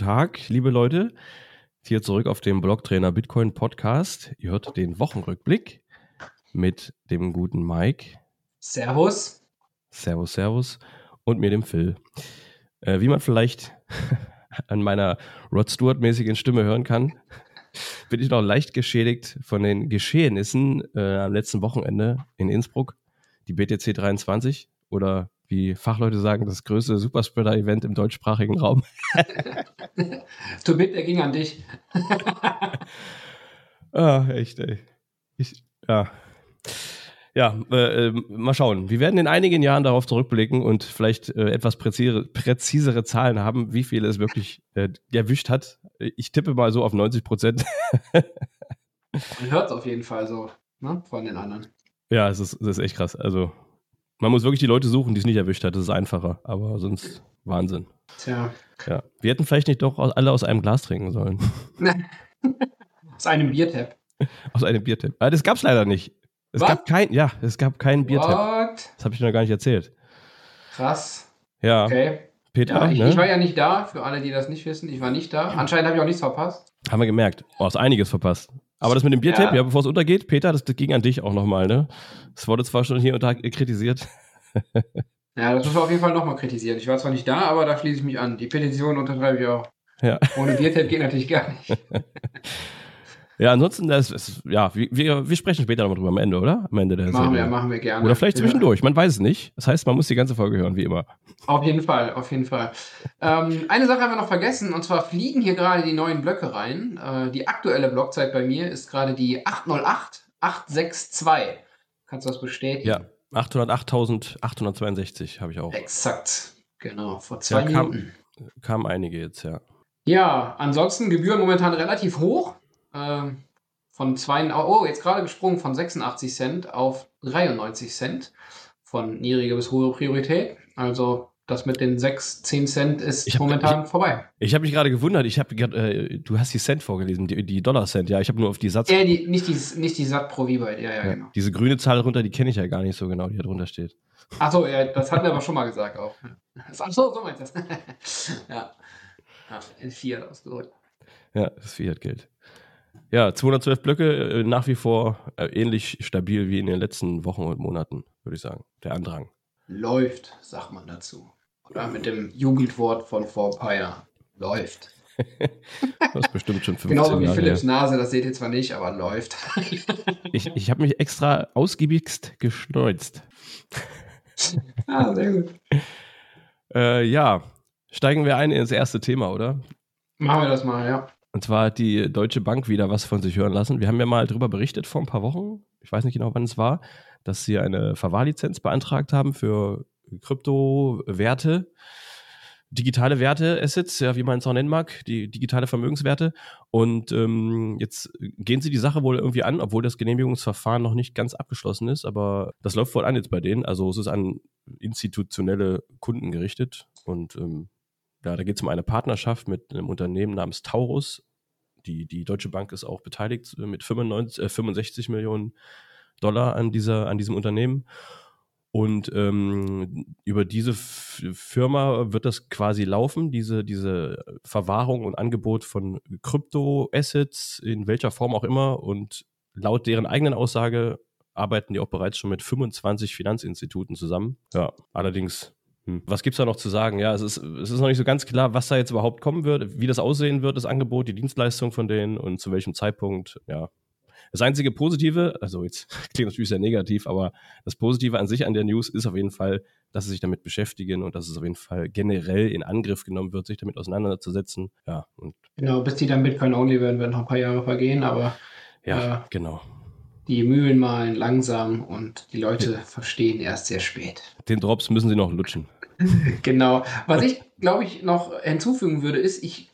Tag, liebe Leute. Hier zurück auf dem Blocktrainer Bitcoin Podcast. Ihr hört den Wochenrückblick mit dem guten Mike. Servus. Servus, Servus. Und mir, dem Phil. Äh, wie man vielleicht an meiner Rod Stewart-mäßigen Stimme hören kann, bin ich noch leicht geschädigt von den Geschehnissen äh, am letzten Wochenende in Innsbruck, die BTC 23 oder wie Fachleute sagen, das größte Superspreader-Event im deutschsprachigen Raum. du mit, der ging an dich. ah, echt, ey. Ich, ja. Ja, äh, äh, mal schauen. Wir werden in einigen Jahren darauf zurückblicken und vielleicht äh, etwas präzisere, präzisere Zahlen haben, wie viele es wirklich äh, erwischt hat. Ich tippe mal so auf 90 Prozent. Man hört es auf jeden Fall so ne, von den anderen. Ja, es ist, es ist echt krass. Also man muss wirklich die Leute suchen, die es nicht erwischt hat. Das ist einfacher, aber sonst Wahnsinn. Tja. Ja. Wir hätten vielleicht nicht doch alle aus einem Glas trinken sollen. aus einem Biertap. Aus einem Biertap. Aber das gab es leider nicht. Es gab kein, ja, es gab keinen Biertap. Das habe ich dir noch gar nicht erzählt. Krass. Ja. Okay. Peter, ja, ich, ne? ich, war ja nicht da, für alle, die das nicht wissen. Ich war nicht da. Anscheinend habe ich auch nichts verpasst. Haben wir gemerkt. Oh, hast einiges verpasst. Aber das mit dem Biertape, ja, ja bevor es untergeht, Peter, das, das, ging an dich auch nochmal, ne? Das wurde zwar schon hier unter kritisiert. ja, das müssen wir auf jeden Fall nochmal kritisieren. Ich war zwar nicht da, aber da schließe ich mich an. Die Petition unterschreibe ich auch. Ja. Ohne Biertape geht natürlich gar nicht. Ja, ansonsten, das ist, ja, wir, wir sprechen später nochmal drüber am Ende, oder? Am Ende der Machen Serie. wir, machen wir gerne. Oder vielleicht zwischendurch, man weiß es nicht. Das heißt, man muss die ganze Folge hören, wie immer. Auf jeden Fall, auf jeden Fall. ähm, eine Sache haben wir noch vergessen, und zwar fliegen hier gerade die neuen Blöcke rein. Äh, die aktuelle Blockzeit bei mir ist gerade die 808862. Kannst du das bestätigen? Ja, 808.862 habe ich auch. Exakt, genau, vor zwei ja, Minuten. Kam, kamen einige jetzt, ja. Ja, ansonsten Gebühren momentan relativ hoch. Ähm, von zwei, oh, jetzt gerade gesprungen von 86 Cent auf 93 Cent von niedriger bis hohe Priorität. Also das mit den 6, 10 Cent ist hab, momentan ich, vorbei. Ich habe mich gerade gewundert, ich habe äh, du hast die Cent vorgelesen, die, die Dollar Cent, ja, ich habe nur auf die Satz. Ja, die, nicht, die, nicht die Sat pro Vibyte, ja, ja, ja, genau. Diese grüne Zahl drunter, die kenne ich ja gar nicht so genau, die da drunter steht. Achso, ja, das hatten wir aber schon mal gesagt auch. Achso, so meinst du das. ja. ja. In Fiat ausgedrückt. Ja, das Fiat-Geld. Ja, 212 Blöcke, äh, nach wie vor äh, ähnlich stabil wie in den letzten Wochen und Monaten, würde ich sagen. Der Andrang. Läuft, sagt man dazu. Oder mit dem Jugendwort von vor ein paar Jahren. Läuft. das ist bestimmt schon 15 Genauso wie Jahre Philips Nase, das seht ihr zwar nicht, aber läuft. ich ich habe mich extra ausgiebigst geschneuzt. ah, sehr gut. Äh, ja, steigen wir ein ins erste Thema, oder? Machen wir das mal, ja. Und zwar hat die Deutsche Bank wieder was von sich hören lassen. Wir haben ja mal darüber berichtet vor ein paar Wochen, ich weiß nicht genau, wann es war, dass sie eine Verwahrlizenz beantragt haben für Kryptowerte, digitale Werte, Assets, ja, wie man es auch nennen mag, die digitale Vermögenswerte. Und ähm, jetzt gehen sie die Sache wohl irgendwie an, obwohl das Genehmigungsverfahren noch nicht ganz abgeschlossen ist, aber das läuft wohl an jetzt bei denen. Also es ist an institutionelle Kunden gerichtet und ähm, ja, da geht es um eine Partnerschaft mit einem Unternehmen namens Taurus. Die, die Deutsche Bank ist auch beteiligt äh, mit 95, äh, 65 Millionen Dollar an, dieser, an diesem Unternehmen. Und ähm, über diese Firma wird das quasi laufen, diese, diese Verwahrung und Angebot von Krypto-Assets, in welcher Form auch immer. Und laut deren eigenen Aussage arbeiten die auch bereits schon mit 25 Finanzinstituten zusammen. Ja, allerdings. Was gibt es da noch zu sagen? Ja, es ist, es ist noch nicht so ganz klar, was da jetzt überhaupt kommen wird, wie das aussehen wird, das Angebot, die Dienstleistung von denen und zu welchem Zeitpunkt. Ja. Das einzige Positive, also jetzt klingt natürlich sehr negativ, aber das Positive an sich an der News ist auf jeden Fall, dass sie sich damit beschäftigen und dass es auf jeden Fall generell in Angriff genommen wird, sich damit auseinanderzusetzen. Ja, und genau, bis die dann Bitcoin-only werden, werden noch ein paar Jahre vergehen, aber ja, äh, genau die Mühlen malen langsam und die Leute verstehen erst sehr spät. Den Drops müssen sie noch lutschen. genau. Was ich, glaube ich, noch hinzufügen würde, ist, ich,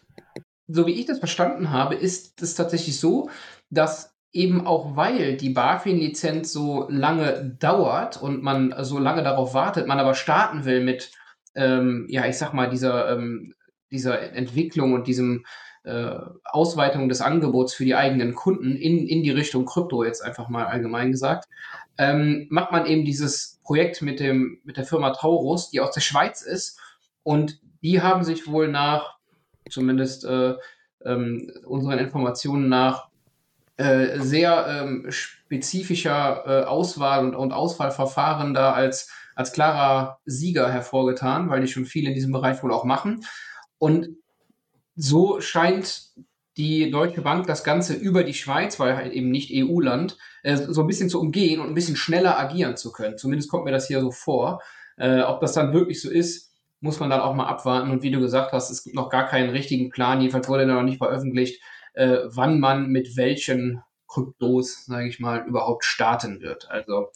so wie ich das verstanden habe, ist es tatsächlich so, dass eben auch weil die BaFin-Lizenz so lange dauert und man so lange darauf wartet, man aber starten will mit, ähm, ja, ich sag mal, dieser, ähm, dieser Entwicklung und diesem äh, Ausweitung des Angebots für die eigenen Kunden in, in die Richtung Krypto, jetzt einfach mal allgemein gesagt, ähm, macht man eben dieses Projekt mit, dem, mit der Firma Taurus, die aus der Schweiz ist. Und die haben sich wohl nach zumindest äh, ähm, unseren Informationen nach, äh, sehr ähm, spezifischer äh, Auswahl und, und Auswahlverfahren da als, als klarer Sieger hervorgetan, weil die schon viel in diesem Bereich wohl auch machen. Und so scheint die Deutsche Bank das Ganze über die Schweiz, weil halt eben nicht EU-Land, äh, so ein bisschen zu umgehen und ein bisschen schneller agieren zu können. Zumindest kommt mir das hier so vor. Äh, ob das dann wirklich so ist, muss man dann auch mal abwarten. Und wie du gesagt hast, es gibt noch gar keinen richtigen Plan, jedenfalls wurde noch nicht veröffentlicht, äh, wann man mit welchen Kryptos, sage ich mal, überhaupt starten wird. Also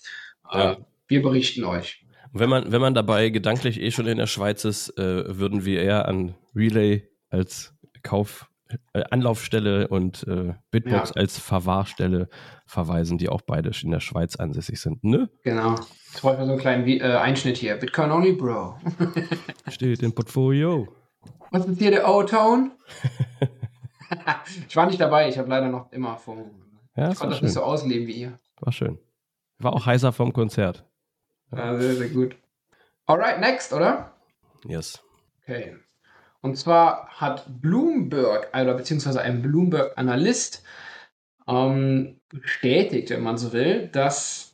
äh, ja. wir berichten euch. Wenn man, wenn man dabei gedanklich eh schon in der Schweiz ist, äh, würden wir eher an Relay als Kauf äh, Anlaufstelle und äh, Bitbox ja. als Verwahrstelle verweisen, die auch beide in der Schweiz ansässig sind, ne? Genau. Ich wollte mal so einen kleinen äh, Einschnitt hier. Bitcoin only, Bro. Steht im Portfolio. Was ist hier der O-Tone? ich war nicht dabei, ich habe leider noch immer vom. Ja, ich konnte das nicht so ausleben wie ihr. War schön. War auch heißer vom Konzert. Ja, sehr, sehr gut. Alright, next, oder? Yes. Okay. Und zwar hat Bloomberg, oder beziehungsweise ein Bloomberg-Analyst, ähm, bestätigt, wenn man so will, dass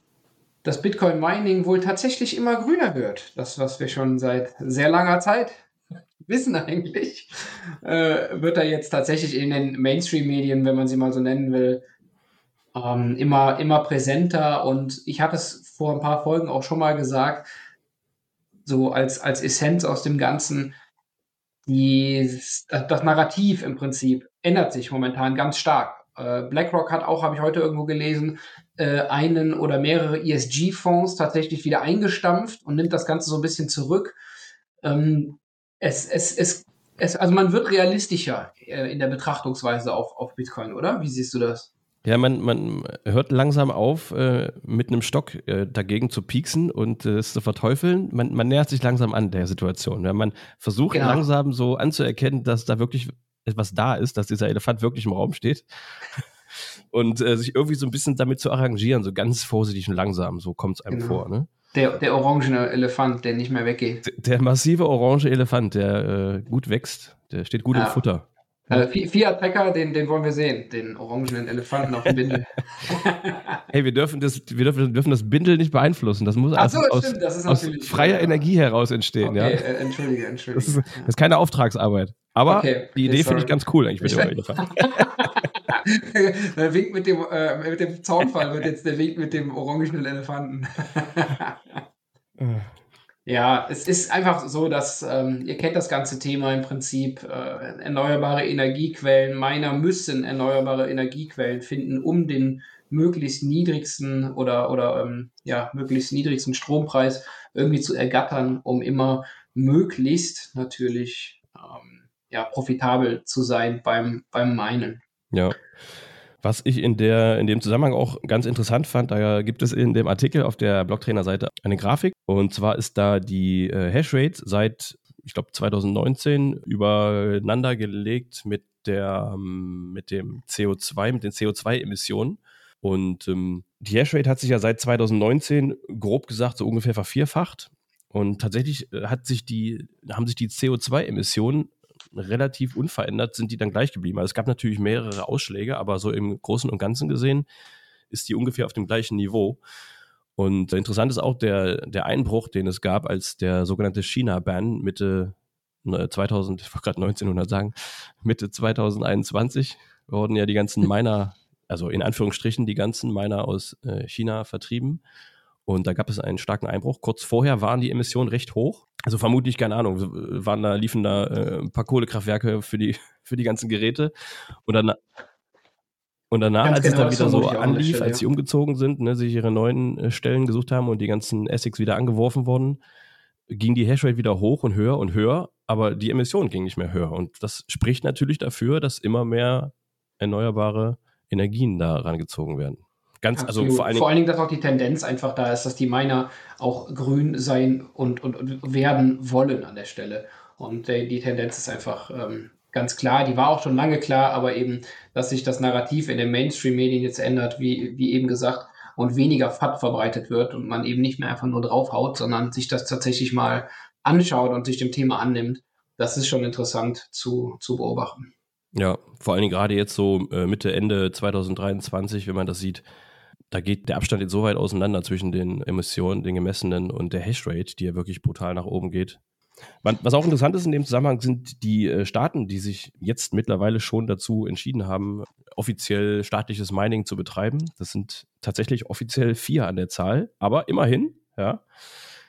das Bitcoin-Mining wohl tatsächlich immer grüner wird. Das, was wir schon seit sehr langer Zeit wissen eigentlich, äh, wird da jetzt tatsächlich in den Mainstream-Medien, wenn man sie mal so nennen will, ähm, immer, immer präsenter. Und ich hatte es vor ein paar Folgen auch schon mal gesagt, so als, als Essenz aus dem Ganzen, die, das, Narrativ im Prinzip ändert sich momentan ganz stark. Äh, BlackRock hat auch, habe ich heute irgendwo gelesen, äh, einen oder mehrere ESG-Fonds tatsächlich wieder eingestampft und nimmt das Ganze so ein bisschen zurück. Ähm, es, es, es, es, also man wird realistischer äh, in der Betrachtungsweise auf, auf Bitcoin, oder? Wie siehst du das? Ja, man, man hört langsam auf, äh, mit einem Stock äh, dagegen zu pieksen und äh, es zu verteufeln. Man, man nähert sich langsam an der Situation. Ja? Man versucht genau. langsam so anzuerkennen, dass da wirklich etwas da ist, dass dieser Elefant wirklich im Raum steht. und äh, sich irgendwie so ein bisschen damit zu arrangieren, so ganz vorsichtig und langsam, so kommt es einem genau. vor. Ne? Der, der orangene Elefant, der nicht mehr weggeht. Der, der massive orange Elefant, der äh, gut wächst, der steht gut ja. im Futter. Also Fiat Trecker, den, den wollen wir sehen, den orangenen Elefanten auf dem Bindel. hey, wir dürfen, das, wir, dürfen, dürfen das Bindel nicht beeinflussen. Das muss Ach so, aus, stimmt, das ist aus freier ja. Energie heraus entstehen. Okay, ja. Äh, entschuldige, entschuldige. Das ist, das ist, keine Auftragsarbeit. Aber okay, die Idee finde ich ganz cool eigentlich mit dem Elefant. der Wink mit dem, äh, mit dem Zaunfall wird jetzt der Wink mit dem orangenen Elefanten. Ja, es ist einfach so, dass ähm, ihr kennt das ganze Thema im Prinzip. Äh, erneuerbare Energiequellen, Miner müssen erneuerbare Energiequellen finden, um den möglichst niedrigsten oder, oder ähm, ja, möglichst niedrigsten Strompreis irgendwie zu ergattern, um immer möglichst natürlich ähm, ja, profitabel zu sein beim, beim Minen. Ja. Was ich in, der, in dem Zusammenhang auch ganz interessant fand, da gibt es in dem Artikel auf der Blocktrainer-Seite eine Grafik. Und zwar ist da die äh, Hashrate seit, ich glaube, 2019 übereinander gelegt mit, der, ähm, mit dem CO2, mit den CO2-Emissionen. Und ähm, die Hashrate hat sich ja seit 2019 grob gesagt so ungefähr vervierfacht. Und tatsächlich äh, hat sich die, haben sich die CO2-Emissionen relativ unverändert sind die dann gleich geblieben. Also es gab natürlich mehrere Ausschläge, aber so im Großen und Ganzen gesehen ist die ungefähr auf dem gleichen Niveau. Und interessant ist auch der, der Einbruch, den es gab, als der sogenannte China-Ban Mitte 2000, ich wollte gerade 1900 sagen, Mitte 2021 wurden ja die ganzen Miner, also in Anführungsstrichen die ganzen Miner aus äh, China vertrieben. Und da gab es einen starken Einbruch. Kurz vorher waren die Emissionen recht hoch. Also vermutlich, keine Ahnung, waren da, liefen da äh, ein paar Kohlekraftwerke für die, für die ganzen Geräte. Und dann, und danach, Ganz als genau, es dann wieder so anlief, Stelle, als sie umgezogen sind, ne, sich ihre neuen äh, Stellen gesucht haben und die ganzen Essex wieder angeworfen wurden, ging die Hashrate wieder hoch und höher und höher, aber die Emissionen gingen nicht mehr höher. Und das spricht natürlich dafür, dass immer mehr erneuerbare Energien da rangezogen werden. Ganz, also vor allen, vor allen Dingen, dass auch die Tendenz einfach da ist, dass die Miner auch grün sein und, und, und werden wollen an der Stelle. Und äh, die Tendenz ist einfach ähm, ganz klar, die war auch schon lange klar, aber eben, dass sich das Narrativ in den Mainstream-Medien jetzt ändert, wie, wie eben gesagt, und weniger FAT verbreitet wird und man eben nicht mehr einfach nur draufhaut, sondern sich das tatsächlich mal anschaut und sich dem Thema annimmt. das ist schon interessant zu, zu beobachten. Ja, vor allen Dingen gerade jetzt so äh, Mitte, Ende 2023, wenn man das sieht, da geht der Abstand jetzt so weit auseinander zwischen den Emissionen, den gemessenen und der Hashrate, die ja wirklich brutal nach oben geht. Was auch interessant ist in dem Zusammenhang sind die äh, Staaten, die sich jetzt mittlerweile schon dazu entschieden haben, offiziell staatliches Mining zu betreiben. Das sind tatsächlich offiziell vier an der Zahl, aber immerhin, ja.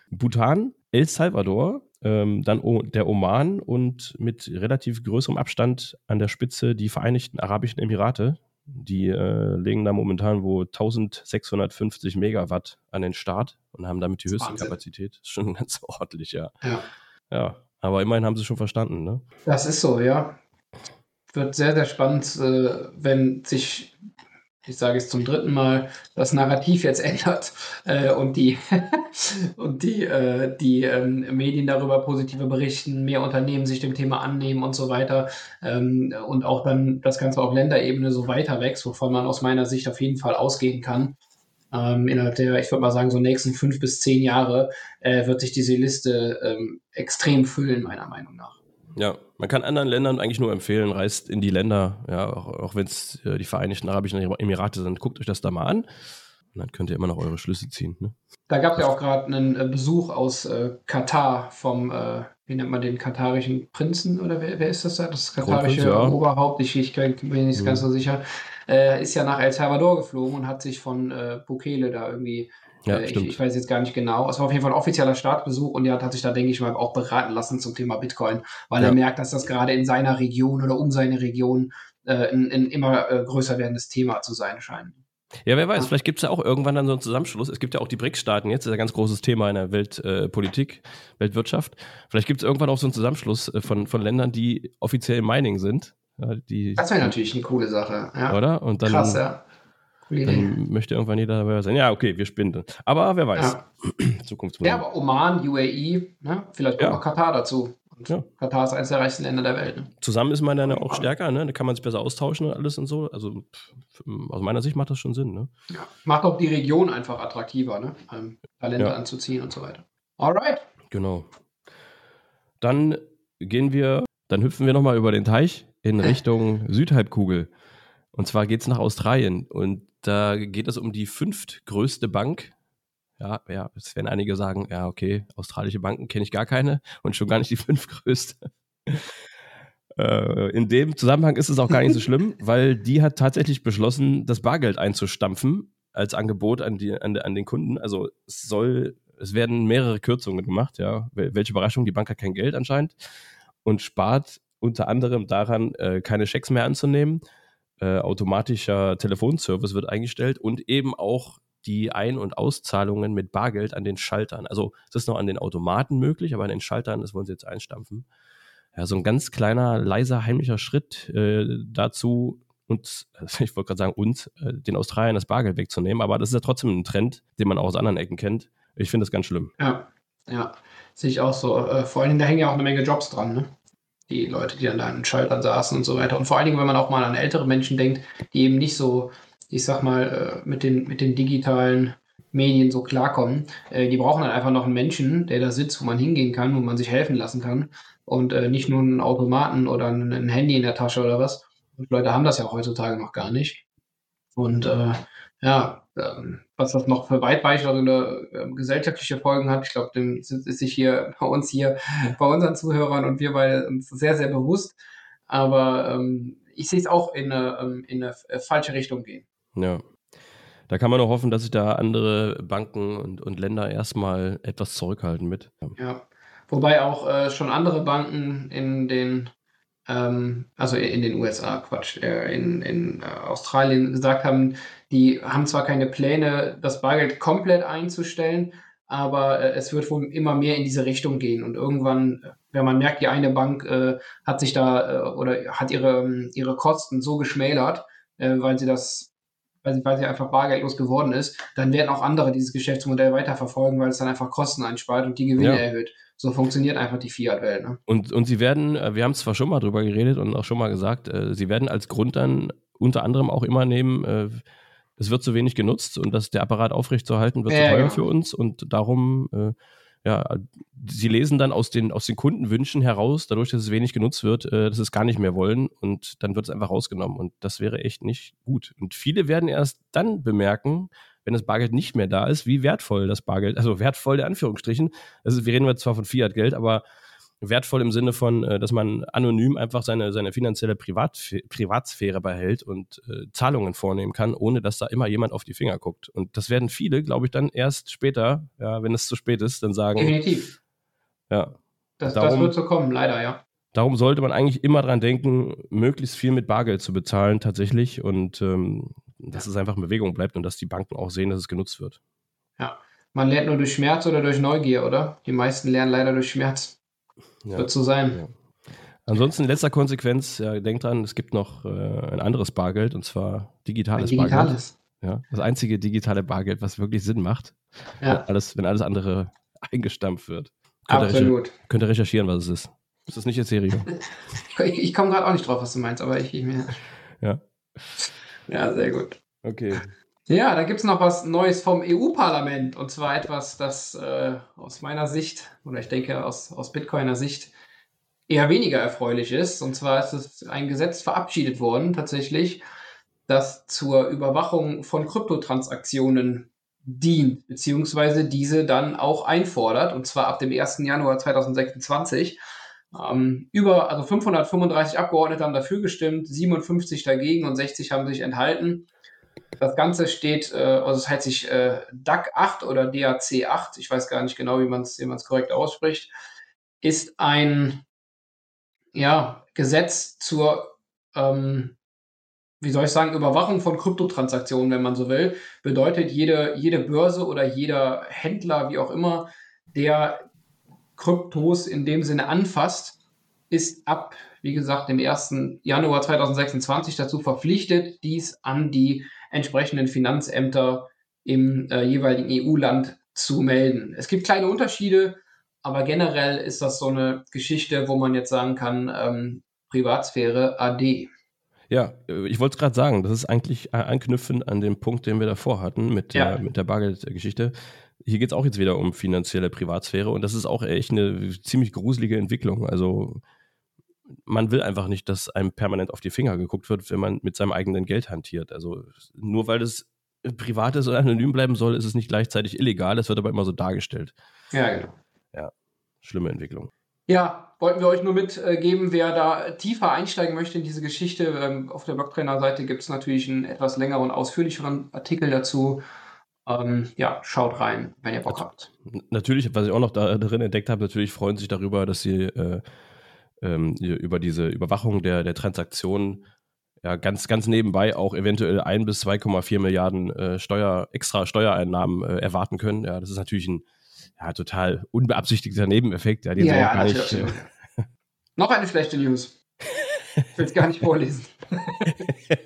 Bhutan, El Salvador, ähm, dann o der Oman und mit relativ größerem Abstand an der Spitze die Vereinigten Arabischen Emirate. Die äh, legen da momentan wo 1650 Megawatt an den Start und haben damit die höchste Wahnsinn. Kapazität. Das ist schon ganz ordentlich, ja. ja. Ja, aber immerhin haben sie schon verstanden, ne? Das ist so, ja. Wird sehr, sehr spannend, äh, wenn sich ich sage es zum dritten Mal, das Narrativ jetzt ändert äh, und die, und die, äh, die ähm, Medien darüber positiver berichten, mehr Unternehmen sich dem Thema annehmen und so weiter ähm, und auch dann das Ganze auf Länderebene so weiter wächst, wovon man aus meiner Sicht auf jeden Fall ausgehen kann. Ähm, innerhalb der, ich würde mal sagen, so nächsten fünf bis zehn Jahre äh, wird sich diese Liste ähm, extrem füllen, meiner Meinung nach. Ja, man kann anderen Ländern eigentlich nur empfehlen, reist in die Länder, ja, auch, auch wenn es äh, die Vereinigten Arabischen Emirate sind, guckt euch das da mal an. Und dann könnt ihr immer noch eure Schlüsse ziehen. Ne? Da gab es ja auch gerade einen äh, Besuch aus äh, Katar vom, äh, wie nennt man den, katarischen Prinzen oder wer, wer ist das da? Das katarische ja. Oberhaupt, ich, ich bin nicht mhm. ganz so sicher. Äh, ist ja nach El Salvador geflogen und hat sich von äh, Bukele da irgendwie ja, äh, ich, ich, weiß jetzt gar nicht genau. Es war auf jeden Fall ein offizieller Startbesuch und er hat sich da, denke ich mal, auch beraten lassen zum Thema Bitcoin, weil ja. er merkt, dass das gerade in seiner Region oder um seine Region äh, ein, ein, immer äh, größer werdendes Thema zu sein scheint. Ja, wer weiß, ja. vielleicht gibt es ja auch irgendwann dann so einen Zusammenschluss. Es gibt ja auch die BRICS-Staaten jetzt, das ist ein ganz großes Thema in der Weltpolitik, äh, Weltwirtschaft. Vielleicht gibt es irgendwann auch so einen Zusammenschluss äh, von, von Ländern, die offiziell im Mining sind. Ja, die, das wäre natürlich eine coole Sache. Ja. Oder? Und dann, Krass, ja. Dann möchte irgendwann jeder dabei sein. Ja, okay, wir spinnen. Aber wer weiß. Ja. Zukunftsmusik. Ja, aber Oman, UAE, ne? vielleicht kommt ja. auch Katar dazu. Und ja. Katar ist eines der reichsten Länder der Welt. Ne? Zusammen ist man dann auch stärker, ne? Da kann man sich besser austauschen und alles und so. Also aus meiner Sicht macht das schon Sinn, ne? Ja. Macht auch die Region einfach attraktiver, ne? Um, Talente ja. anzuziehen und so weiter. Alright. Genau. Dann gehen wir, dann hüpfen wir nochmal über den Teich in Richtung Südhalbkugel. Und zwar geht es nach Australien. Und da geht es um die fünftgrößte Bank. Ja, ja, es werden einige sagen, ja, okay, australische Banken kenne ich gar keine und schon gar nicht die fünftgrößte. äh, in dem Zusammenhang ist es auch gar nicht so schlimm, weil die hat tatsächlich beschlossen, das Bargeld einzustampfen als Angebot an, die, an, an den Kunden. Also es soll, es werden mehrere Kürzungen gemacht, ja. Welche Überraschung, die Bank hat kein Geld anscheinend und spart unter anderem daran, äh, keine Schecks mehr anzunehmen äh, automatischer Telefonservice wird eingestellt und eben auch die Ein- und Auszahlungen mit Bargeld an den Schaltern. Also es ist noch an den Automaten möglich, aber an den Schaltern, das wollen sie jetzt einstampfen. Ja, so ein ganz kleiner, leiser, heimlicher Schritt äh, dazu, uns, ich wollte gerade sagen, uns, äh, den Australiern das Bargeld wegzunehmen, aber das ist ja trotzdem ein Trend, den man auch aus anderen Ecken kennt. Ich finde das ganz schlimm. Ja, ja, sehe ich auch so. Äh, vor allem, da hängen ja auch eine Menge Jobs dran, ne? Die Leute, die dann da an den Schaltern saßen und so weiter. Und vor allen Dingen, wenn man auch mal an ältere Menschen denkt, die eben nicht so, ich sag mal, äh, mit den, mit den digitalen Medien so klarkommen. Äh, die brauchen dann einfach noch einen Menschen, der da sitzt, wo man hingehen kann, wo man sich helfen lassen kann. Und äh, nicht nur einen Automaten oder ein Handy in der Tasche oder was. Und Leute haben das ja auch heutzutage noch gar nicht. Und äh, ja, ähm, was das noch für weitreichende äh, gesellschaftliche Folgen hat, ich glaube, dem ist sich hier bei uns hier, bei unseren Zuhörern und wir bei uns sehr, sehr bewusst. Aber ähm, ich sehe es auch in eine, ähm, in eine äh, falsche Richtung gehen. Ja. Da kann man nur hoffen, dass sich da andere Banken und, und Länder erstmal etwas zurückhalten mit. Ja. Wobei auch äh, schon andere Banken in den ähm, also in den USA, Quatsch, äh, in, in äh, Australien gesagt haben, die haben zwar keine Pläne, das Bargeld komplett einzustellen, aber äh, es wird wohl immer mehr in diese Richtung gehen. Und irgendwann, wenn man merkt, die eine Bank äh, hat sich da äh, oder hat ihre, ihre Kosten so geschmälert, äh, weil sie das, weil sie, weil sie einfach bargeldlos geworden ist, dann werden auch andere dieses Geschäftsmodell weiterverfolgen, weil es dann einfach Kosten einspart und die Gewinne ja. erhöht so funktioniert einfach die Fiat-Welt. Ne? Und, und sie werden, äh, wir haben es zwar schon mal drüber geredet und auch schon mal gesagt, äh, sie werden als Grund dann unter anderem auch immer nehmen, es wird zu wenig genutzt und das der Apparat aufrechtzuerhalten wird ja, zu teuer ja. für uns und darum äh, ja, sie lesen dann aus den, aus den Kundenwünschen heraus, dadurch, dass es wenig genutzt wird, äh, dass sie es gar nicht mehr wollen und dann wird es einfach rausgenommen. Und das wäre echt nicht gut. Und viele werden erst dann bemerken, wenn das Bargeld nicht mehr da ist, wie wertvoll das Bargeld, also wertvoll der Anführungsstrichen. Also wir reden zwar von Fiat-Geld, aber wertvoll im Sinne von, äh, dass man anonym einfach seine, seine finanzielle Privat, Privatsphäre behält und äh, Zahlungen vornehmen kann, ohne dass da immer jemand auf die Finger guckt. Und das werden viele, glaube ich, dann erst später, ja, wenn es zu spät ist, dann sagen. Definitiv. Ja. Das, darum, das wird so kommen, leider, ja. Darum sollte man eigentlich immer dran denken, möglichst viel mit Bargeld zu bezahlen, tatsächlich. Und ähm, dass es einfach in Bewegung bleibt und dass die Banken auch sehen, dass es genutzt wird. Ja. Man lernt nur durch Schmerz oder durch Neugier, oder? Die meisten lernen leider durch Schmerz. Ja. Wird so sein. Ja. Ansonsten letzter Konsequenz, ja, denkt dran, es gibt noch äh, ein anderes Bargeld und zwar digitales, ein digitales. Bargeld. Ja, das einzige digitale Bargeld, was wirklich Sinn macht, ja. wenn, alles, wenn alles andere eingestampft wird. Könnt Absolut. Ihr könnt ihr recherchieren, was es ist. Ist das nicht Ethereum? ich, ich komme gerade auch nicht drauf, was du meinst, aber ich, ich mir. Ja. Ja, sehr gut. Okay. Ja, da gibt es noch was Neues vom EU-Parlament und zwar etwas, das äh, aus meiner Sicht oder ich denke aus, aus Bitcoiner Sicht eher weniger erfreulich ist. Und zwar ist es ein Gesetz verabschiedet worden, tatsächlich, das zur Überwachung von Kryptotransaktionen dient, beziehungsweise diese dann auch einfordert, und zwar ab dem 1. Januar 2026. Ähm, über, also 535 Abgeordnete haben dafür gestimmt, 57 dagegen und 60 haben sich enthalten. Das Ganze steht, äh, also es heißt sich äh, DAC 8 oder DAC 8, ich weiß gar nicht genau, wie man es wie korrekt ausspricht, ist ein ja, Gesetz zur, ähm, wie soll ich sagen, Überwachung von Kryptotransaktionen, wenn man so will. Bedeutet, jede, jede Börse oder jeder Händler, wie auch immer, der Kryptos in dem Sinne anfasst, ist ab, wie gesagt, dem 1. Januar 2026 dazu verpflichtet, dies an die entsprechenden Finanzämter im äh, jeweiligen EU-Land zu melden. Es gibt kleine Unterschiede, aber generell ist das so eine Geschichte, wo man jetzt sagen kann, ähm, Privatsphäre AD. Ja, äh, ich wollte es gerade sagen, das ist eigentlich anknüpfend an den Punkt, den wir davor hatten mit, ja. der, mit der Bargeldgeschichte. Hier geht es auch jetzt wieder um finanzielle Privatsphäre und das ist auch echt eine ziemlich gruselige Entwicklung. Also man will einfach nicht, dass einem permanent auf die Finger geguckt wird, wenn man mit seinem eigenen Geld hantiert. Also nur weil es privat ist oder anonym bleiben soll, ist es nicht gleichzeitig illegal. Es wird aber immer so dargestellt. Ja, genau. Ja, schlimme Entwicklung. Ja, wollten wir euch nur mitgeben, wer da tiefer einsteigen möchte in diese Geschichte. Ähm, auf der Blocktrainer-Seite gibt es natürlich einen etwas längeren und ausführlicheren Artikel dazu. Ähm, ja, schaut rein, wenn ihr Bock habt. Natürlich, was ich auch noch da drin entdeckt habe, natürlich freuen sich darüber, dass sie äh, ähm, über diese Überwachung der, der Transaktionen ja, ganz, ganz nebenbei auch eventuell 1 bis 2,4 Milliarden äh, Steuer, extra Steuereinnahmen äh, erwarten können. Ja, das ist natürlich ein ja, total unbeabsichtigter Nebeneffekt, ja, den ja, ja, gar nicht. Äh, Noch eine schlechte News. Ich will es gar nicht vorlesen.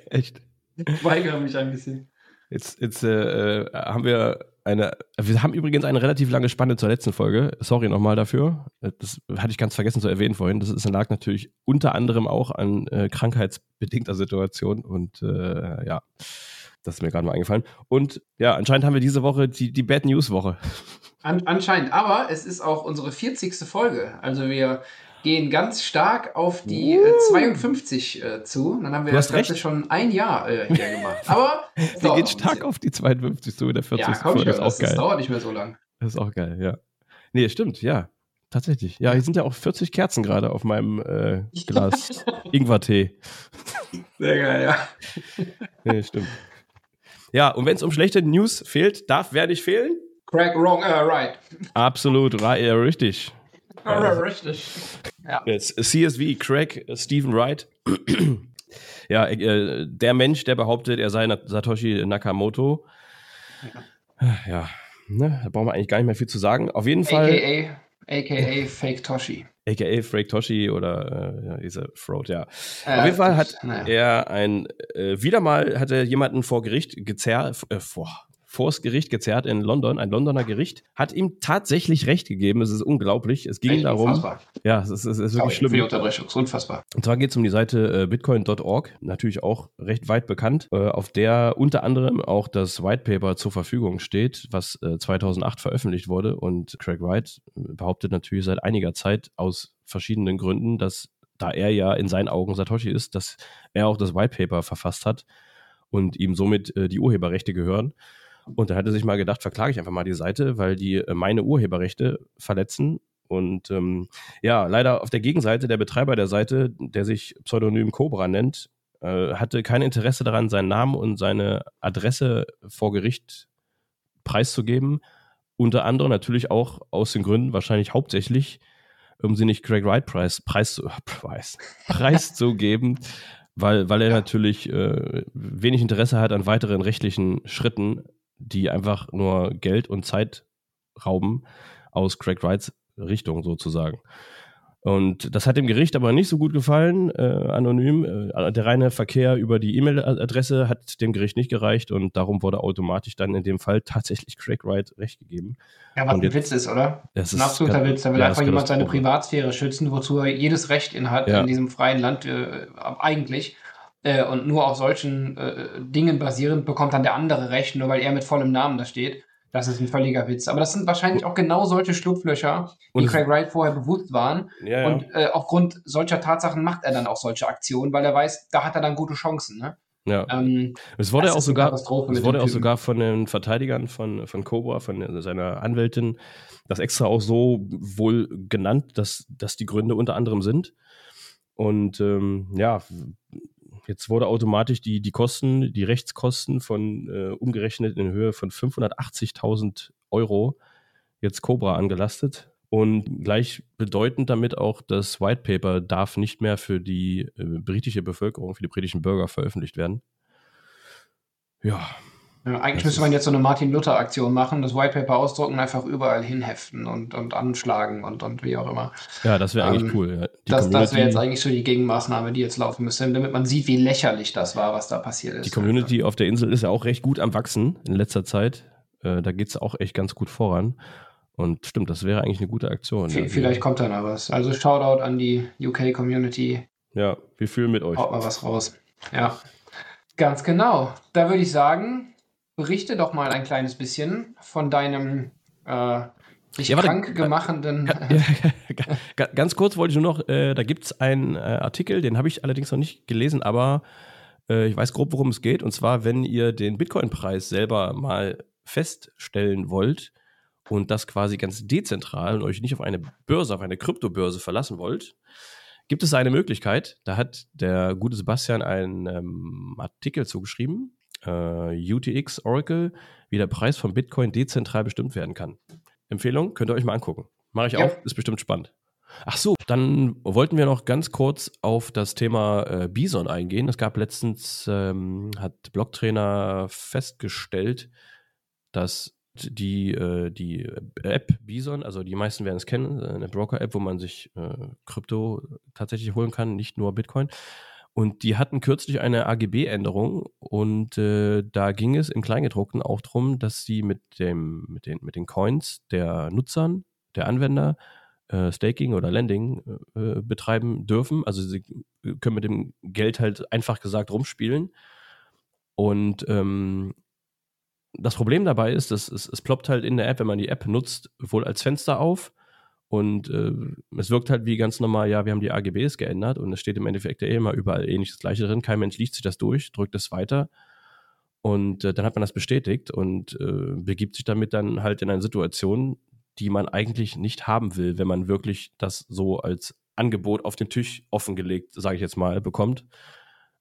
Echt? Ich weigere mich ein bisschen. Jetzt, jetzt äh, äh haben wir eine, wir haben übrigens eine relativ lange Spanne zur letzten Folge. Sorry nochmal dafür. Das hatte ich ganz vergessen zu erwähnen vorhin. Das ist, lag natürlich unter anderem auch an äh, krankheitsbedingter Situation und äh, ja, das ist mir gerade mal eingefallen. Und ja, anscheinend haben wir diese Woche die, die Bad News Woche. An, anscheinend, aber es ist auch unsere 40. Folge. Also wir gehen ganz stark auf die uh. 52 äh, zu. Dann haben wir das Ganze schon ein Jahr äh, hier gemacht. Aber wir gehen stark auf die 52 zu in der 40. Ja, komm, Folge. Das, ist auch das, geil. das dauert nicht mehr so lang. Das ist auch geil, ja. Nee, stimmt, ja. Tatsächlich. Ja, hier sind ja auch 40 Kerzen gerade auf meinem äh, Glas Ingwertee. Sehr geil, ja. Nee, stimmt. Ja, und wenn es um schlechte News fehlt, darf wer nicht fehlen? Craig wrong, uh, right. Absolut, right, ja, richtig. Ja, richtig. Ja. Jetzt CSV, Craig Stephen Wright. ja, äh, der Mensch, der behauptet, er sei Satoshi Nakamoto. Ja, ja ne, da brauchen wir eigentlich gar nicht mehr viel zu sagen. Auf jeden Fall. AKA, AKA Fake Toshi. AKA Fake Toshi oder äh, diese Fraud, ja. Äh, Auf jeden Fall hat naja. er ein, äh, wieder mal hat er jemanden vor Gericht gezerrt, äh, vor, vors Gericht gezerrt in London, ein Londoner Gericht, hat ihm tatsächlich recht gegeben. Es ist unglaublich. Es ging Echt darum. Unfassbar. Ja, es ist, es ist wirklich schlimm. Für die Unterbrechung, es ist unfassbar. Und zwar geht es um die Seite äh, bitcoin.org, natürlich auch recht weit bekannt, äh, auf der unter anderem auch das White Paper zur Verfügung steht, was äh, 2008 veröffentlicht wurde. Und Craig Wright behauptet natürlich seit einiger Zeit aus verschiedenen Gründen, dass da er ja in seinen Augen Satoshi ist, dass er auch das White Paper verfasst hat und ihm somit äh, die Urheberrechte gehören. Und da hat er sich mal gedacht, verklage ich einfach mal die Seite, weil die äh, meine Urheberrechte verletzen. Und ähm, ja, leider auf der Gegenseite der Betreiber der Seite, der sich Pseudonym Cobra nennt, äh, hatte kein Interesse daran, seinen Namen und seine Adresse vor Gericht preiszugeben. Unter anderem natürlich auch aus den Gründen, wahrscheinlich hauptsächlich, um sie nicht Craig Wright Preis, Preis, Preis, Preis zu geben, weil, weil er natürlich äh, wenig Interesse hat an weiteren rechtlichen Schritten, die einfach nur Geld und Zeit rauben aus Craig Wrights Richtung sozusagen. Und das hat dem Gericht aber nicht so gut gefallen, äh, anonym. Äh, der reine Verkehr über die E-Mail-Adresse hat dem Gericht nicht gereicht und darum wurde automatisch dann in dem Fall tatsächlich Craig Wright recht gegeben. Ja, was und ein jetzt, Witz ist, oder? Das ein absoluter Witz. Da will ja, einfach jemand seine Privatsphäre schützen, wozu er jedes Recht in hat, ja. in diesem freien Land äh, eigentlich. Äh, und nur auf solchen äh, Dingen basierend bekommt dann der andere Recht, nur weil er mit vollem Namen da steht. Das ist ein völliger Witz. Aber das sind wahrscheinlich auch genau solche Schlupflöcher, die Craig Wright vorher bewusst waren. Ja, ja. Und äh, aufgrund solcher Tatsachen macht er dann auch solche Aktionen, weil er weiß, da hat er dann gute Chancen. Ne? Ja. Ähm, es wurde auch sogar, es wurde auch sogar von den Verteidigern von, von Cobra, von seiner Anwältin, das extra auch so wohl genannt, dass, dass die Gründe unter anderem sind. Und ähm, ja, Jetzt wurde automatisch die, die Kosten, die Rechtskosten von äh, umgerechnet in Höhe von 580.000 Euro jetzt Cobra angelastet. Und gleich bedeutend damit auch, das White Paper darf nicht mehr für die äh, britische Bevölkerung, für die britischen Bürger veröffentlicht werden. Ja, ja, eigentlich müsste man jetzt so eine Martin-Luther-Aktion machen, das White Paper ausdrucken, einfach überall hinheften und, und anschlagen und, und wie auch immer. Ja, das wäre eigentlich ähm, cool. Ja. Das, das wäre jetzt eigentlich so die Gegenmaßnahme, die jetzt laufen müsste, damit man sieht, wie lächerlich das war, was da passiert ist. Die Community einfach. auf der Insel ist ja auch recht gut am Wachsen in letzter Zeit. Äh, da geht es auch echt ganz gut voran. Und stimmt, das wäre eigentlich eine gute Aktion. V vielleicht kommt da noch was. Also Shoutout an die UK-Community. Ja, wir fühlen mit euch. Haut mal was raus. Ja, ganz genau. Da würde ich sagen, berichte doch mal ein kleines bisschen von deinem äh, dich ja, krank gemachenden. Ja, ganz kurz wollte ich nur noch, äh, da gibt es einen äh, Artikel, den habe ich allerdings noch nicht gelesen, aber äh, ich weiß grob, worum es geht. Und zwar, wenn ihr den Bitcoin-Preis selber mal feststellen wollt und das quasi ganz dezentral und euch nicht auf eine Börse, auf eine Kryptobörse verlassen wollt, gibt es eine Möglichkeit. Da hat der gute Sebastian einen ähm, Artikel zugeschrieben äh, UTX Oracle, wie der Preis von Bitcoin dezentral bestimmt werden kann. Empfehlung, könnt ihr euch mal angucken. Mache ich ja. auch, ist bestimmt spannend. Ach so, dann wollten wir noch ganz kurz auf das Thema äh, Bison eingehen. Es gab letztens, ähm, hat Blocktrainer festgestellt, dass die, äh, die App Bison, also die meisten werden es kennen, eine Broker-App, wo man sich äh, Krypto tatsächlich holen kann, nicht nur Bitcoin. Und die hatten kürzlich eine AGB-Änderung und äh, da ging es im Kleingedruckten auch darum, dass sie mit, dem, mit, den, mit den Coins der Nutzern, der Anwender, äh, Staking oder Lending äh, betreiben dürfen. Also sie können mit dem Geld halt einfach gesagt rumspielen. Und ähm, das Problem dabei ist, dass es, es ploppt halt in der App, wenn man die App nutzt, wohl als Fenster auf und äh, es wirkt halt wie ganz normal, ja, wir haben die AGBs geändert und es steht im Endeffekt ja eh immer überall ähnlich das Gleiche drin. Kein Mensch liest sich das durch, drückt es weiter und äh, dann hat man das bestätigt und äh, begibt sich damit dann halt in eine Situation, die man eigentlich nicht haben will, wenn man wirklich das so als Angebot auf den Tisch offengelegt, sage ich jetzt mal, bekommt.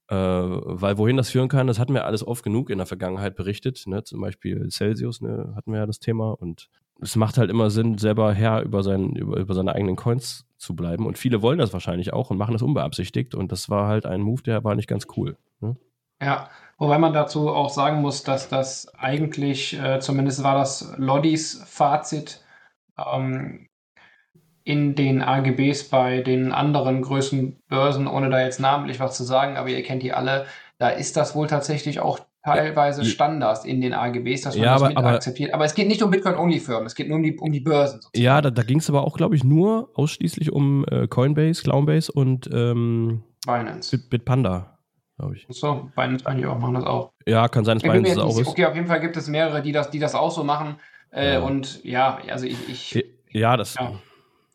Äh, weil wohin das führen kann, das hatten wir alles oft genug in der Vergangenheit berichtet. Ne? Zum Beispiel Celsius ne, hatten wir ja das Thema und es macht halt immer Sinn, selber Herr über, sein, über, über seine eigenen Coins zu bleiben. Und viele wollen das wahrscheinlich auch und machen das unbeabsichtigt. Und das war halt ein Move, der war nicht ganz cool. Ne? Ja, wobei man dazu auch sagen muss, dass das eigentlich, äh, zumindest war das Loddys Fazit, ähm, in den AGBs bei den anderen größten Börsen, ohne da jetzt namentlich was zu sagen, aber ihr kennt die alle, da ist das wohl tatsächlich auch teilweise Standards in den AGBs, dass man Ja, das aber- mit aber- akzeptiert. Aber es geht nicht um Bitcoin-Only-Firmen, es geht nur um die, um die Börsen. sozusagen. Ja, da, da ging es aber auch, glaube ich, nur ausschließlich um äh, Coinbase, Clownbase und ähm, Binance. Bit, Bitpanda, glaube ich. So, Binance eigentlich auch, machen das auch. Ja, kann sein, dass Ich Binance das auch ist. okay, auf jeden Fall gibt es mehrere, die das, die das auch so machen. Äh, Ja. Und ja, also ich, ich, Ja, das. Ja.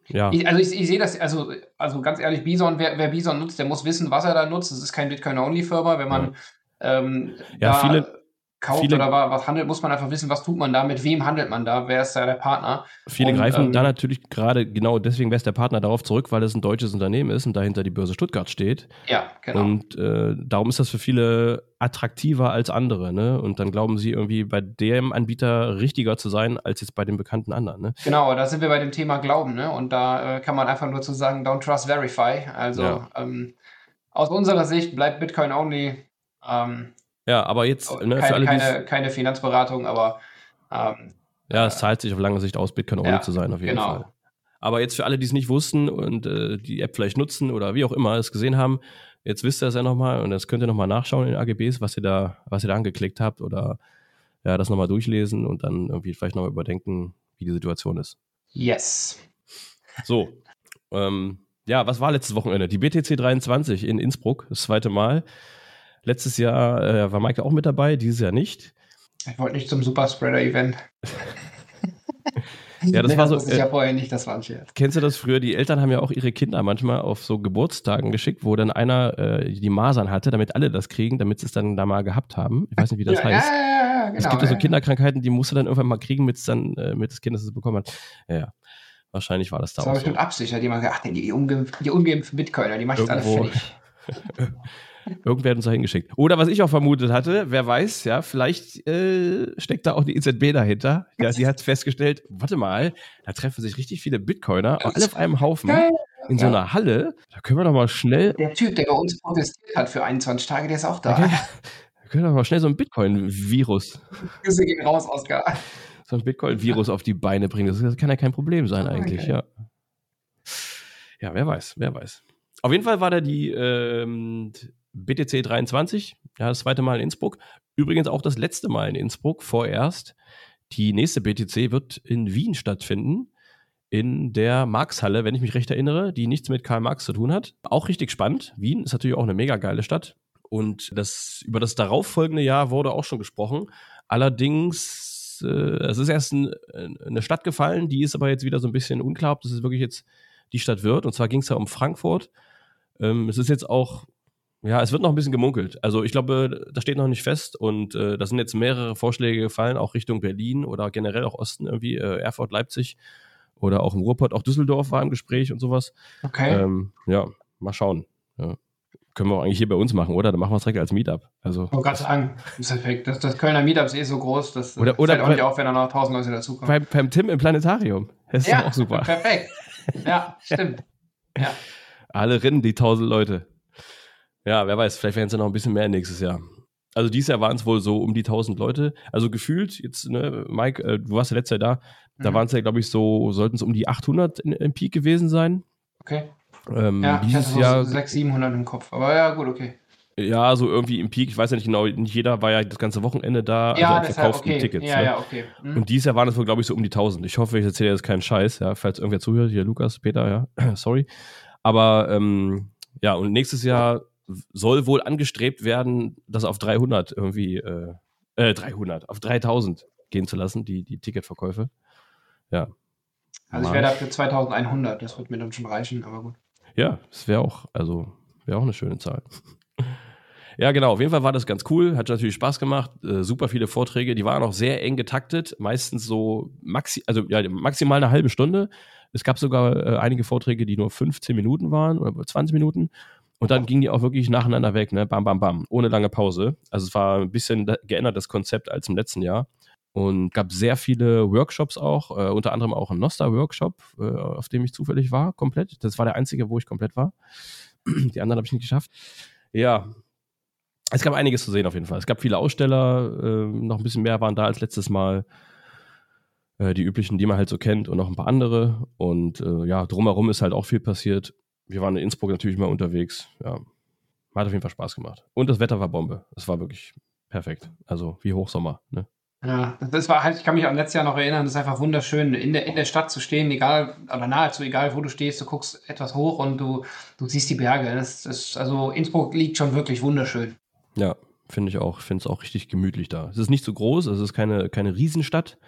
Ja. ich also ich, ich sehe das, also, also ganz ehrlich, Bison, wer, wer Bison nutzt, der muss wissen, was er da nutzt. Es ist kein Bitcoin-Only-Firma. Wenn man ähm, Ja, viele- kauft viele- oder wa- was handelt, muss man einfach wissen, was tut man da, mit wem handelt man da, wer ist da der Partner. Viele Und, greifen ähm, da natürlich gerade genau deswegen wäre es der Partner darauf zurück, weil es ein deutsches Unternehmen ist und dahinter die Börse Stuttgart steht. Ja, genau. Und äh, darum ist das für viele attraktiver als andere. Ne? Und dann glauben sie irgendwie bei dem Anbieter richtiger zu sein als jetzt bei den bekannten anderen. Ne? Genau, da sind wir bei dem Thema Glauben, ne? Und da äh, kann man einfach nur zu sagen, don't trust, verify. Also Ja. ähm, aus unserer Sicht bleibt Bitcoin only. Ähm, Ja, aber jetzt ne, keine, keine, keine Finanzberatung, aber ähm, ja, es zahlt sich auf lange Sicht aus, Bitcoin Ja, zu sein, auf jeden genau. Fall. Aber jetzt für alle, die es nicht wussten und äh, die App vielleicht nutzen oder wie auch immer es gesehen haben, jetzt wisst ihr es ja nochmal und das könnt ihr nochmal nachschauen in den AGBs, was ihr da, was ihr da angeklickt habt oder ja, das nochmal durchlesen und dann irgendwie vielleicht nochmal überdenken, wie die Situation ist. yes. So, ähm, ja, was war letztes Wochenende? Die BTC 23 in Innsbruck, das zweite Mal. Letztes Jahr äh, war Maike auch mit dabei, dieses Jahr nicht. Ich wollte nicht zum Superspreader-Event. Ja, das Nee, war so, ich äh, ja vorher nicht, das war ein Scherz. Kennst du das früher? Die Eltern haben ja auch ihre Kinder manchmal auf so Geburtstagen geschickt, wo dann einer äh, die Masern hatte, damit alle das kriegen, damit sie es dann da mal gehabt haben. Ich weiß nicht, wie das ja, heißt. Ja, ja, ja, genau. es gibt ja so. Kinderkrankheiten, die musst du dann irgendwann mal kriegen, mit dann äh, mit das Kind, das es bekommen hat. Ja, ja. Wahrscheinlich war das da Das war auch so. bestimmt Absicht, hat jemand ach, nee, die, ungeimpften, die ungeimpften Bitcoiner, die macht jetzt alle Irgendwo. fertig. Irgendwer hat uns da hingeschickt. Oder was ich auch vermutet hatte, wer weiß, ja, vielleicht äh, steckt da auch die EZB dahinter. Ja, die hat festgestellt, warte mal, da treffen sich richtig viele Bitcoiner, alle auf einem Haufen, Geil. in so Ja. einer Halle. Da können wir doch mal schnell, Der Typ, der bei uns protestiert hat für 21 Tage, der ist auch da da. können, da können wir doch mal schnell so ein Bitcoin-Virus, Grüße gehen raus, Oskar. so ein Bitcoin-Virus auf die Beine bringen. Das, das kann ja kein Problem sein eigentlich, Okay. ja. Ja, wer weiß, wer weiß. Auf jeden Fall war da die ähm, BTC 23, ja, das zweite Mal in Innsbruck. Übrigens auch das letzte Mal in Innsbruck vorerst. Die nächste BTC wird in Wien stattfinden, in der Marx-Halle, wenn ich mich recht erinnere, die nichts mit Karl Marx zu tun hat. Auch richtig spannend. Wien ist natürlich auch eine mega geile Stadt. Und das, über das darauffolgende Jahr wurde auch schon gesprochen. Allerdings, äh, es ist erst ein, eine Stadt gefallen, die ist aber jetzt wieder so ein bisschen unklar, ob das wirklich jetzt die Stadt wird. Und zwar ging es ja um Frankfurt. Ähm, es ist jetzt auch, ja, es wird noch ein bisschen gemunkelt. Also ich glaube, das steht noch nicht fest und äh, da sind jetzt mehrere Vorschläge gefallen, auch Richtung Berlin oder generell auch Osten irgendwie, äh, Erfurt, Leipzig oder auch im Ruhrpott, auch Düsseldorf war im Gespräch und sowas. Okay. Ähm, ja, mal schauen. Ja. Können wir auch eigentlich hier bei uns machen, oder? Dann machen wir es direkt als Meetup. Also, wollte gerade sagen, perfekt. Das, das Kölner Meetup ist eh so groß, das Oder- oder fällt auch nicht auf, wenn da noch 1000 Leute dazukommen. beim, beim Tim im Planetarium. Das ist ja, auch super. perfekt. Ja, stimmt. Ja. Alle rennen die tausend Leute. Ja, wer weiß, vielleicht werden es ja noch ein bisschen mehr nächstes Jahr. Also dieses Jahr waren es wohl so um die tausend Leute. Also gefühlt, jetzt, ne, Mike, äh, du warst ja letztes Jahr da, da Mhm. waren es ja, glaube ich, so, sollten es um die 800 in, im Peak gewesen sein. Okay. Ähm, Ja, ich hatte dieses so Jahr, 600, 700 im Kopf. Aber ja, gut, okay. ja, so irgendwie im Peak, ich weiß ja nicht genau, nicht jeder war ja das ganze Wochenende da, ja, also an deshalb, verkauften okay. Tickets. ja, ne? ja, okay. Hm. Und dieses Jahr waren es wohl, glaube ich, so um die 1000. Ich hoffe, ich erzähle jetzt keinen Scheiß, ja, falls irgendwer zuhört, hier Lukas, Peter, ja, sorry. Aber ähm, ja, und nächstes Jahr soll wohl angestrebt werden, das auf 300 irgendwie, äh, äh 300, auf 3000 gehen zu lassen, die, die Ticketverkäufe. Ja. also ich wäre dafür 2100, das wird mir dann schon reichen, aber gut. Ja, das wäre auch, also wäre auch eine schöne Zahl. Ja, genau. Auf jeden Fall war das ganz cool. Hat natürlich Spaß gemacht. Äh, super viele Vorträge. Die waren auch sehr eng getaktet. Meistens so maxi also ja, maximal eine halbe Stunde. Es gab sogar äh, einige Vorträge, die nur 15 Minuten waren oder 20 Minuten. Und dann gingen die auch wirklich nacheinander weg, ne? Bam, bam, bam. Ohne lange Pause. Also es war ein bisschen da- geändertes Konzept als im letzten Jahr. Und gab sehr viele Workshops auch, äh, unter anderem auch ein Noster-Workshop, äh, auf dem ich zufällig war, komplett. Das war der einzige, wo ich komplett war. Die anderen habe ich nicht geschafft. Ja, es gab einiges zu sehen auf jeden Fall. Es gab viele Aussteller, äh, noch ein bisschen mehr waren da als letztes Mal. Äh, die üblichen, die man halt so kennt und noch ein paar andere. Und äh, ja, drumherum ist halt auch viel passiert. Wir waren in Innsbruck natürlich mal unterwegs. Ja, hat auf jeden Fall Spaß gemacht. Und das Wetter war Bombe. Es war wirklich perfekt. Also wie Hochsommer. Ne? Ja, das war halt, ich kann mich an letztes Jahr noch erinnern, das ist einfach wunderschön, in der, in der Stadt zu stehen, egal, oder nahezu egal, wo du stehst, du guckst etwas hoch und du, du siehst die Berge. Das, das, also Innsbruck liegt schon wirklich wunderschön. Ja, finde ich auch. Finde es auch richtig gemütlich da. Es ist nicht so groß, es ist keine, keine Riesenstadt.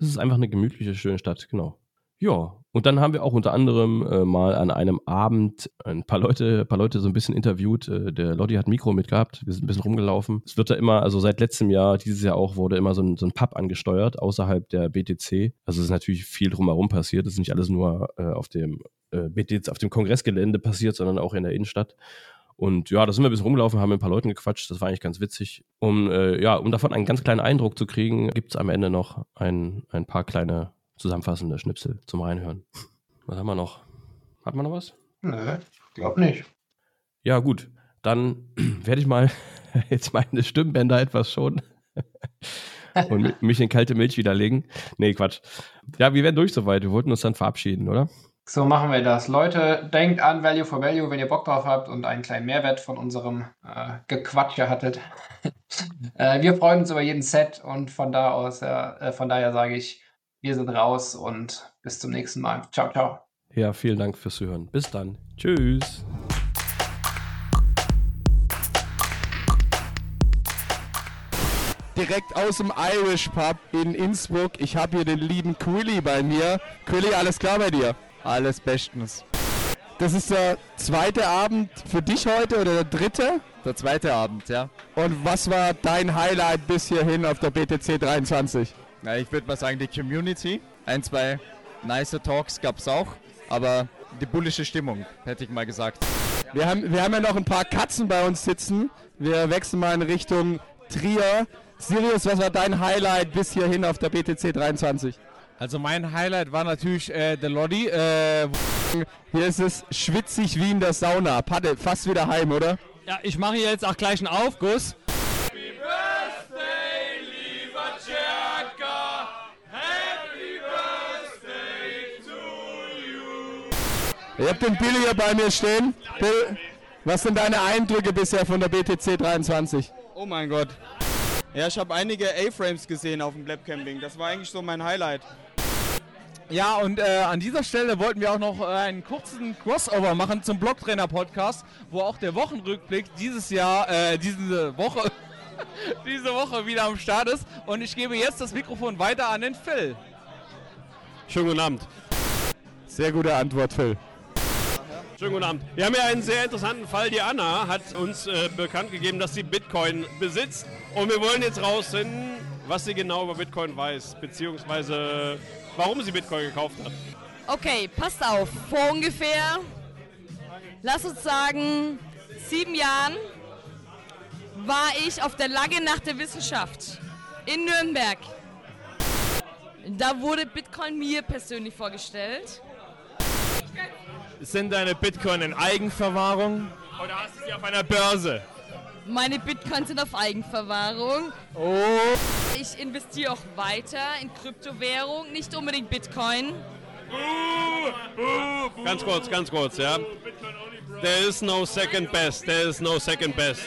Es ist einfach eine gemütliche, schöne Stadt, genau. Ja, und dann haben wir auch unter anderem äh, mal an einem Abend ein paar Leute, paar Leute so ein bisschen interviewt. Äh, der Lotti hat ein Mikro mitgehabt, wir sind ein bisschen rumgelaufen. Es wird da immer, also seit letztem Jahr, dieses Jahr auch, wurde immer so ein, so ein Pub angesteuert außerhalb der BTC. Also es ist natürlich viel drumherum passiert. Es ist nicht alles nur äh, auf dem äh, BTC, auf dem Kongressgelände passiert, sondern auch in der Innenstadt. Und ja, da sind wir ein bisschen rumgelaufen, haben mit ein paar Leuten gequatscht. Das war eigentlich ganz witzig. Um, äh, ja, um davon einen ganz kleinen Eindruck zu kriegen, gibt es am Ende noch ein, ein paar kleine zusammenfassende Schnipsel zum Reinhören. Was haben wir noch? Hat man noch was? Nö, glaub nicht. Ja, gut. Dann werde ich mal jetzt meine Stimmbänder etwas schonen und mich in kalte Milch widerlegen. Nee, Quatsch. Ja, wir werden durch soweit. Wir wollten uns dann verabschieden, oder? So machen wir das. Leute, denkt an Value for Value, wenn ihr Bock drauf habt und einen kleinen Mehrwert von unserem äh, Gequatsche hattet. äh, wir freuen uns über jeden Set und von da aus, äh, von daher sage ich, wir sind raus und bis zum nächsten Mal. Ciao, ciao. Ja, vielen Dank fürs Zuhören. Bis dann. Tschüss. direkt aus dem Irish Pub in Innsbruck. Ich habe hier den lieben Quilly bei mir. Quilly, alles klar bei dir? Alles bestens. Das ist der zweite Abend für dich heute oder der dritte? Der zweite Abend, ja. Und was war dein Highlight bis hierhin auf der BTC 23? Ja, ich würde mal sagen, die Community. Ein, zwei nice Talks gab es auch, aber die bullische Stimmung, hätte ich mal gesagt. Wir haben, wir haben ja noch ein paar Katzen bei uns sitzen. Wir wechseln mal in Richtung Trier. Sirius, was war dein Highlight bis hierhin auf der BTC 23? Also mein Highlight war natürlich äh, der Lodi. Äh, hier ist es schwitzig wie in der Sauna. Patte, fast wieder heim, oder? Ja, ich mache hier jetzt auch gleich einen Aufguss. Ich habe den Billy hier bei mir stehen. Bill, was sind deine Eindrücke bisher von der BTC 23? Oh mein Gott. Ja, ich habe einige A-Frames gesehen auf dem Blab Camping. Das war eigentlich so mein Highlight. Ja, und äh, an dieser Stelle wollten wir auch noch äh, einen kurzen Crossover machen zum Blocktrainer-Podcast, wo auch der Wochenrückblick dieses Jahr, äh, diese Woche, diese Woche wieder am Start ist. Und ich gebe jetzt das Mikrofon weiter an den Phil. Schönen guten Abend. Sehr gute Antwort, Phil. Schönen guten Abend. Wir haben ja einen sehr interessanten Fall. Die Anna hat uns äh, bekannt gegeben, dass sie Bitcoin besitzt. Und wir wollen jetzt rausfinden, was sie genau über Bitcoin weiß, beziehungsweise warum sie Bitcoin gekauft hat. Okay, passt auf. Vor ungefähr, lass uns sagen, sieben Jahren war ich auf der Lage nach der Wissenschaft in Nürnberg. Da wurde Bitcoin mir persönlich vorgestellt. Sind deine Bitcoin in Eigenverwahrung? Oder hast du sie auf einer Börse? Meine Bitcoins sind auf Eigenverwahrung. Oh. Ich investiere auch weiter in Kryptowährung, nicht unbedingt Bitcoin. Ganz kurz, ganz kurz, ja. There is no second best. There is no second best.